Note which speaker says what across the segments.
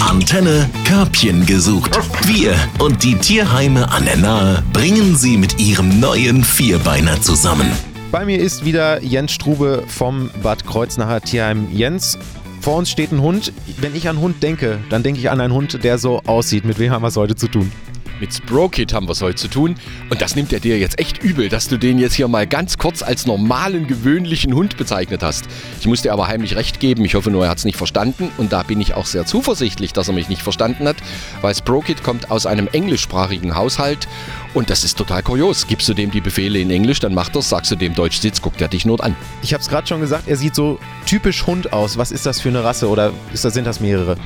Speaker 1: Antenne Körbchen gesucht. Wir und die Tierheime an der Nahe bringen sie mit ihrem neuen Vierbeiner zusammen.
Speaker 2: Bei mir ist wieder Jens Strube vom Bad Kreuznacher Tierheim. Jens, vor uns steht ein Hund. Wenn ich an Hund denke, dann denke ich an einen Hund, der so aussieht. Mit wem haben wir es heute zu tun?
Speaker 3: Mit Sprokit haben wir es heute zu tun. Und das nimmt er dir jetzt echt übel, dass du den jetzt hier mal ganz kurz als normalen, gewöhnlichen Hund bezeichnet hast. Ich muss dir aber heimlich recht geben. Ich hoffe nur, er hat es nicht verstanden. Und da bin ich auch sehr zuversichtlich, dass er mich nicht verstanden hat, weil Sprokit kommt aus einem englischsprachigen Haushalt. Und das ist total kurios. Gibst du dem die Befehle in Englisch, dann macht er Sagst du dem Deutsch sitzt, guckt er dich nur an.
Speaker 2: Ich habe es gerade schon gesagt, er sieht so typisch Hund aus. Was ist das für eine Rasse oder ist das, sind das mehrere?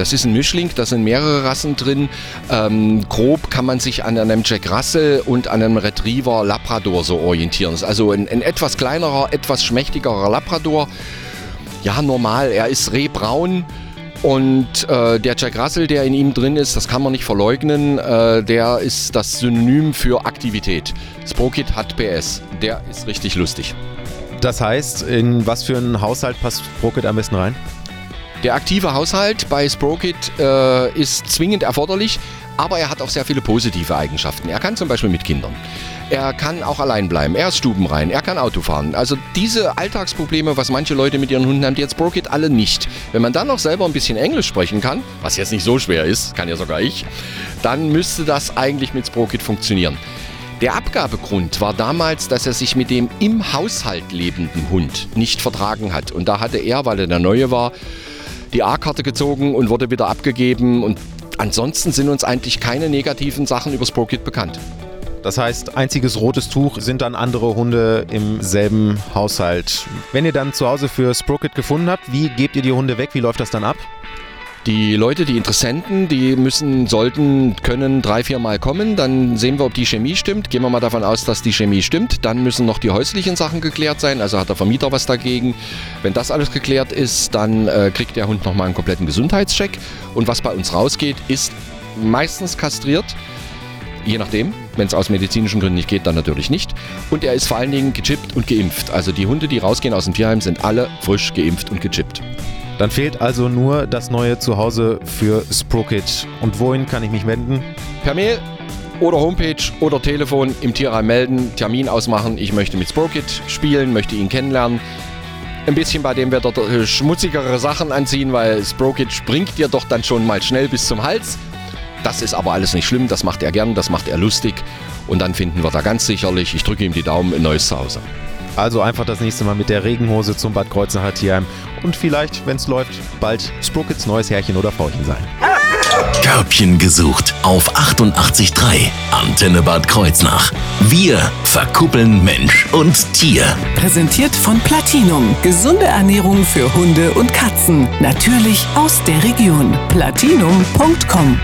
Speaker 3: Das ist ein Mischling, da sind mehrere Rassen drin. Ähm, grob kann man sich an einem Jack Russell und an einem Retriever Labrador so orientieren. Also ein, ein etwas kleinerer, etwas schmächtigerer Labrador. Ja, normal, er ist rehbraun. Und äh, der Jack Russell, der in ihm drin ist, das kann man nicht verleugnen, äh, der ist das Synonym für Aktivität. Sprokit hat PS, der ist richtig lustig.
Speaker 2: Das heißt, in was für einen Haushalt passt Sprokit am besten rein?
Speaker 3: Der aktive Haushalt bei Sprokit äh, ist zwingend erforderlich, aber er hat auch sehr viele positive Eigenschaften. Er kann zum Beispiel mit Kindern. Er kann auch allein bleiben. Er ist stubenrein. Er kann Auto fahren. Also diese Alltagsprobleme, was manche Leute mit ihren Hunden haben, die jetzt Sprokit alle nicht. Wenn man dann noch selber ein bisschen Englisch sprechen kann, was jetzt nicht so schwer ist, kann ja sogar ich, dann müsste das eigentlich mit Sprokit funktionieren. Der Abgabegrund war damals, dass er sich mit dem im Haushalt lebenden Hund nicht vertragen hat. Und da hatte er, weil er der Neue war, die A-Karte gezogen und wurde wieder abgegeben. Und ansonsten sind uns eigentlich keine negativen Sachen über Sprokit bekannt.
Speaker 2: Das heißt, einziges rotes Tuch sind dann andere Hunde im selben Haushalt. Wenn ihr dann zu Hause für Sprokit gefunden habt, wie gebt ihr die Hunde weg? Wie läuft das dann ab?
Speaker 3: Die Leute, die Interessenten, die müssen, sollten, können drei, vier Mal kommen. Dann sehen wir, ob die Chemie stimmt. Gehen wir mal davon aus, dass die Chemie stimmt. Dann müssen noch die häuslichen Sachen geklärt sein. Also hat der Vermieter was dagegen. Wenn das alles geklärt ist, dann äh, kriegt der Hund nochmal einen kompletten Gesundheitscheck. Und was bei uns rausgeht, ist meistens kastriert. Je nachdem, wenn es aus medizinischen Gründen nicht geht, dann natürlich nicht. Und er ist vor allen Dingen gechippt und geimpft. Also die Hunde, die rausgehen aus dem Tierheim, sind alle frisch geimpft und gechippt.
Speaker 2: Dann fehlt also nur das neue Zuhause für Sprokit. Und wohin kann ich mich wenden?
Speaker 3: Per Mail oder Homepage oder Telefon im Tierheim melden, Termin ausmachen. Ich möchte mit Sprokit spielen, möchte ihn kennenlernen. Ein bisschen bei dem Wetter äh, schmutzigere Sachen anziehen, weil Sprokit springt dir doch dann schon mal schnell bis zum Hals. Das ist aber alles nicht schlimm, das macht er gern, das macht er lustig. Und dann finden wir da ganz sicherlich, ich drücke ihm die Daumen, ein neues Zuhause.
Speaker 2: Also einfach das nächste Mal mit der Regenhose zum Bad Kreuznacher Tierheim und vielleicht, wenn es läuft, bald Sprookits neues Herrchen oder Frauchen sein.
Speaker 1: Körbchen gesucht auf 88.3 Antenne Bad Kreuznach. Wir verkuppeln Mensch und Tier.
Speaker 4: Präsentiert von Platinum. Gesunde Ernährung für Hunde und Katzen. Natürlich aus der Region. Platinum.com